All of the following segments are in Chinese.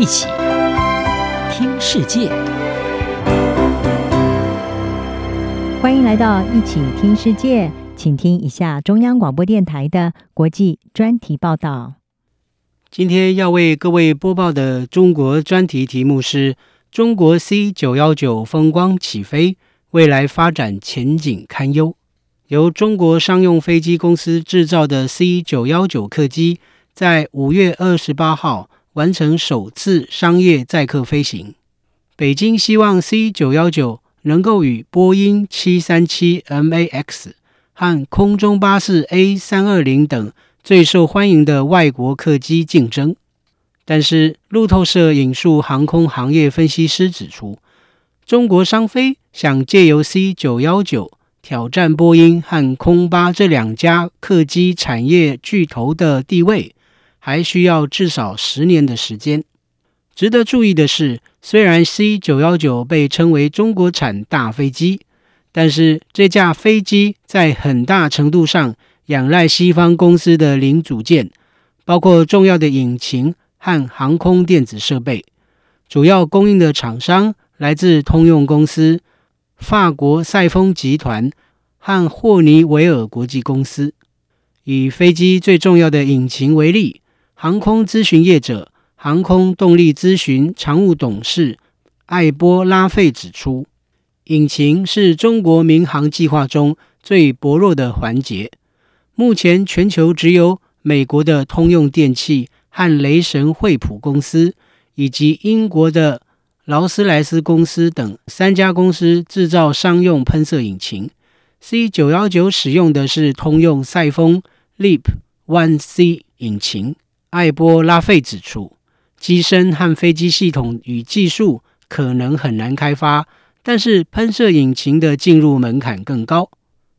一起听世界，欢迎来到一起听世界，请听一下中央广播电台的国际专题报道。今天要为各位播报的中国专题题目是：中国 C 九幺九风光起飞，未来发展前景堪忧。由中国商用飞机公司制造的 C 九幺九客机，在五月二十八号完成首次商业载客飞行。北京希望 C 九幺九能够与波音七三七 MAX 和空中巴士 A 三二零等最受欢迎的外国客机竞争。但是路透社引述航空行业分析师指出，中国商飞想借由 C 九幺九。挑战波音和空巴这两家客机产业巨头的地位，还需要至少十年的时间。值得注意的是，虽然 C 九幺九被称为中国产大飞机，但是这架飞机在很大程度上仰赖西方公司的零组件，包括重要的引擎和航空电子设备。主要供应的厂商来自通用公司。法国赛丰集团和霍尼韦尔国际公司。以飞机最重要的引擎为例，航空咨询业者航空动力咨询常务董事艾波拉费指出，引擎是中国民航计划中最薄弱的环节。目前，全球只有美国的通用电气和雷神惠普公司，以及英国的。劳斯莱斯公司等三家公司制造商用喷射引擎，C 九幺九使用的是通用赛丰 LEAP One C 引擎。艾波拉费指出，机身和飞机系统与技术可能很难开发，但是喷射引擎的进入门槛更高。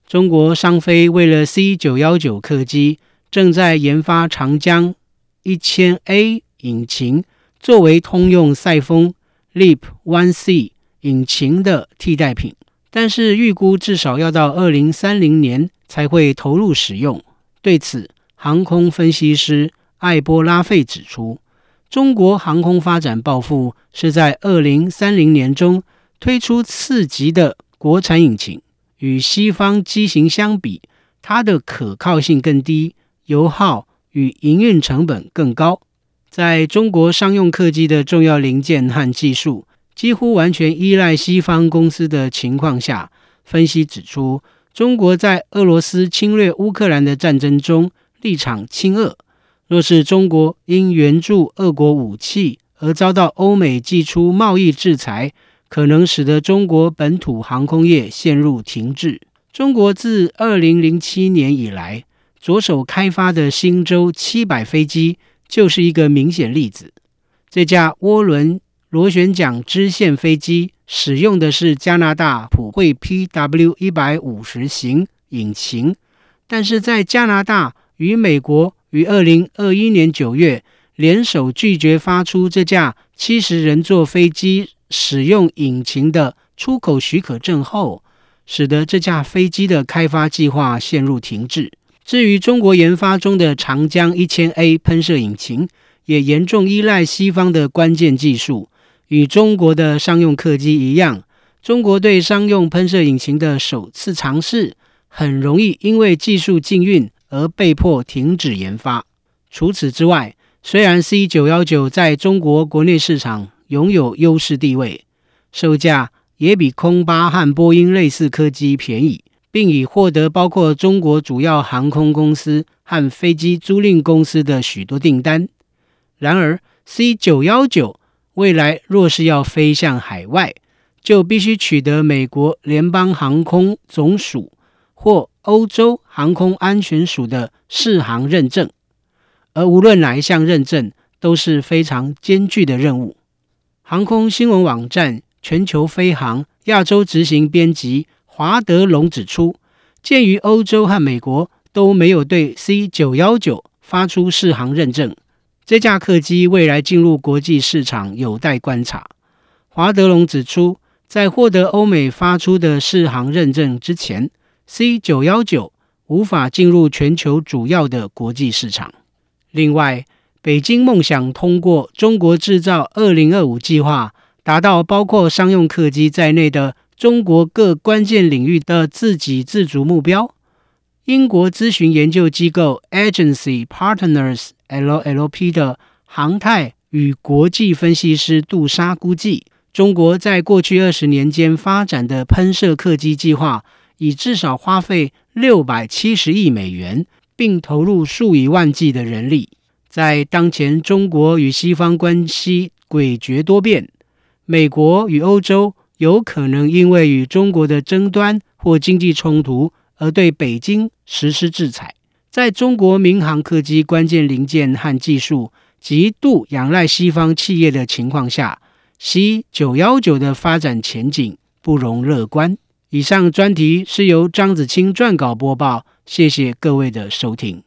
中国商飞为了 C 九幺九客机，正在研发长江一千 A 引擎，作为通用赛丰。LEAP One C 引擎的替代品，但是预估至少要到二零三零年才会投入使用。对此，航空分析师艾波拉费指出，中国航空发展抱负是在二零三零年中推出次级的国产引擎，与西方机型相比，它的可靠性更低，油耗与营运成本更高。在中国商用客机的重要零件和技术几乎完全依赖西方公司的情况下，分析指出，中国在俄罗斯侵略乌克兰的战争中立场亲俄。若是中国因援助俄国武器而遭到欧美祭出贸易制裁，可能使得中国本土航空业陷入停滞。中国自二零零七年以来着手开发的星舟七百飞机。就是一个明显例子。这架涡轮螺旋桨支线飞机使用的是加拿大普惠 PW 一百五十型引擎，但是在加拿大与美国于二零二一年九月联手拒绝发出这架七十人座飞机使用引擎的出口许可证后，使得这架飞机的开发计划陷入停滞。至于中国研发中的长江一千 A 喷射引擎，也严重依赖西方的关键技术。与中国的商用客机一样，中国对商用喷射引擎的首次尝试，很容易因为技术禁运而被迫停止研发。除此之外，虽然 C 九幺九在中国国内市场拥有优势地位，售价也比空巴和波音类似客机便宜。并已获得包括中国主要航空公司和飞机租赁公司的许多订单。然而，C 九幺九未来若是要飞向海外，就必须取得美国联邦航空总署或欧洲航空安全署的适航认证。而无论哪一项认证，都是非常艰巨的任务。航空新闻网站全球飞航亚洲执行编辑。华德龙指出，鉴于欧洲和美国都没有对 C 九幺九发出适航认证，这架客机未来进入国际市场有待观察。华德龙指出，在获得欧美发出的适航认证之前，C 九幺九无法进入全球主要的国际市场。另外，北京梦想通过“中国制造 2025” 计划，达到包括商用客机在内的中国各关键领域的自给自足目标。英国咨询研究机构 Agency Partners LLP 的航太与国际分析师杜莎估计，中国在过去二十年间发展的喷射客机计划，已至少花费六百七十亿美元，并投入数以万计的人力。在当前中国与西方关系诡谲多变，美国与欧洲有可能因为与中国的争端或经济冲突而对北京实施制裁。在中国民航客机关键零件和技术极度仰赖西方企业的情况下，C919 的发展前景不容乐观。以上专题是由张子清撰稿播报，谢谢各位的收听。